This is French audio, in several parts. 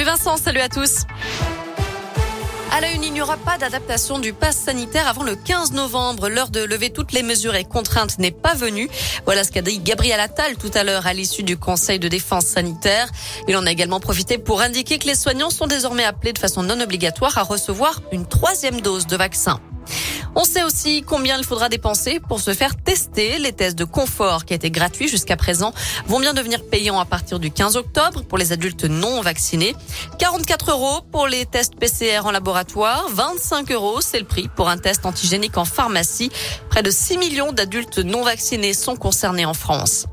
Salut Vincent, salut à tous. À la une, il n'y aura pas d'adaptation du pass sanitaire avant le 15 novembre. L'heure de lever toutes les mesures et contraintes n'est pas venue. Voilà ce qu'a dit Gabriel Attal tout à l'heure à l'issue du Conseil de défense sanitaire. Il en a également profité pour indiquer que les soignants sont désormais appelés de façon non obligatoire à recevoir une troisième dose de vaccin. On sait aussi combien il faudra dépenser pour se faire tester. Les tests de confort qui étaient gratuits jusqu'à présent vont bien devenir payants à partir du 15 octobre pour les adultes non vaccinés. 44 euros pour les tests PCR en laboratoire. 25 euros, c'est le prix pour un test antigénique en pharmacie. Près de 6 millions d'adultes non vaccinés sont concernés en France.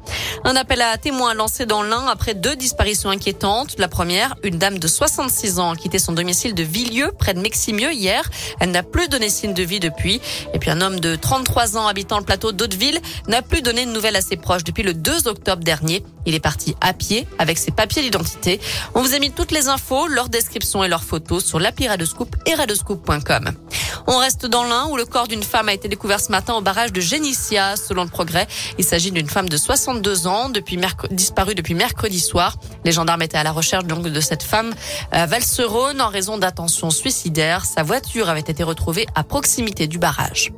Un appel à témoins lancé dans l'Ain après deux disparitions inquiétantes. La première, une dame de 66 ans a quitté son domicile de Villieu, près de Meximieux, hier. Elle n'a plus donné signe de vie depuis. Et puis un homme de 33 ans habitant le plateau d'Hauteville n'a plus donné de nouvelles à ses proches depuis le 2 octobre dernier. Il est parti à pied avec ses papiers d'identité. On vous a mis toutes les infos, leurs descriptions et leurs photos sur l'appli et radescoop.com. On reste dans l'Ain où le corps d'une femme a été découvert ce matin au barrage de Génissia. Selon le progrès, il s'agit d'une femme de 62 ans, disparue depuis mercredi soir. Les gendarmes étaient à la recherche donc de cette femme à Valserone en raison d'attention suicidaire. Sa voiture avait été retrouvée à proximité du barrage.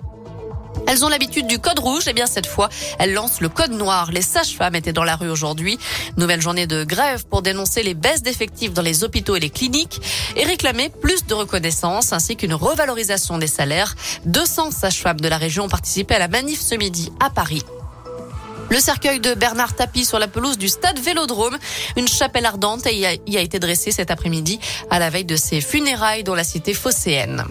Elles ont l'habitude du code rouge. Et eh bien, cette fois, elles lancent le code noir. Les sages-femmes étaient dans la rue aujourd'hui. Nouvelle journée de grève pour dénoncer les baisses d'effectifs dans les hôpitaux et les cliniques et réclamer plus de reconnaissance ainsi qu'une revalorisation des salaires. 200 sages-femmes de la région ont participé à la manif ce midi à Paris. Le cercueil de Bernard Tapie sur la pelouse du stade Vélodrome. Une chapelle ardente y a, été dressée cet après-midi à la veille de ses funérailles dans la cité phocéenne.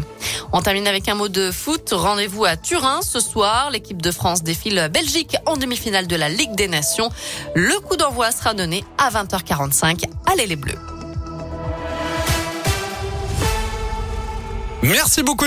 On termine avec un mot de foot. Rendez-vous à Turin ce soir. L'équipe de France défile Belgique en demi-finale de la Ligue des Nations. Le coup d'envoi sera donné à 20h45. Allez les Bleus. Merci beaucoup.